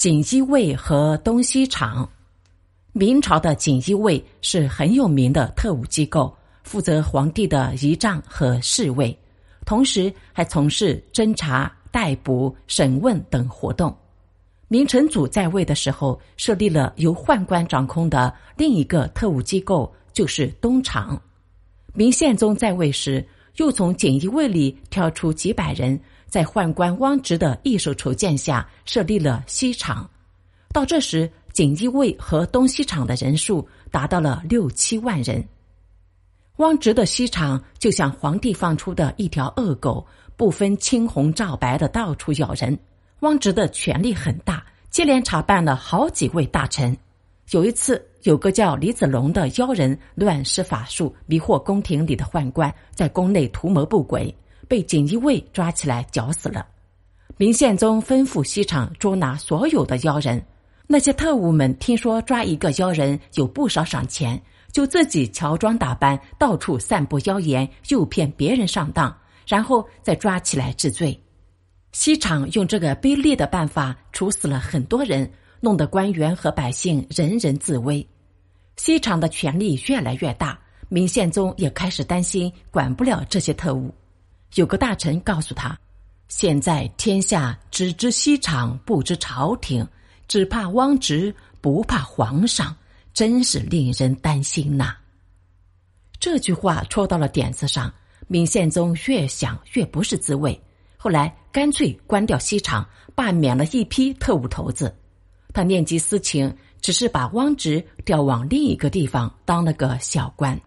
锦衣卫和东西厂。明朝的锦衣卫是很有名的特务机构，负责皇帝的仪仗和侍卫，同时还从事侦查、逮捕、审问等活动。明成祖在位的时候，设立了由宦官掌控的另一个特务机构，就是东厂。明宪宗在位时，又从锦衣卫里挑出几百人，在宦官汪直的一手筹建下，设立了西厂。到这时，锦衣卫和东西厂的人数达到了六七万人。汪直的西厂就像皇帝放出的一条恶狗，不分青红皂白的到处咬人。汪直的权力很大，接连查办了好几位大臣。有一次，有个叫李子龙的妖人乱施法术，迷惑宫廷里的宦官，在宫内图谋不轨，被锦衣卫抓起来绞死了。明宪宗吩咐西厂捉拿所有的妖人。那些特务们听说抓一个妖人有不少赏钱，就自己乔装打扮，到处散布妖言，诱骗别人上当，然后再抓起来治罪。西厂用这个卑劣的办法处死了很多人，弄得官员和百姓人人自危。西厂的权力越来越大，明宪宗也开始担心管不了这些特务。有个大臣告诉他：“现在天下只知西厂，不知朝廷。”只怕汪直，不怕皇上，真是令人担心呐。这句话戳到了点子上，明宪宗越想越不是滋味。后来干脆关掉西厂，罢免了一批特务头子。他念及私情，只是把汪直调往另一个地方当了个小官。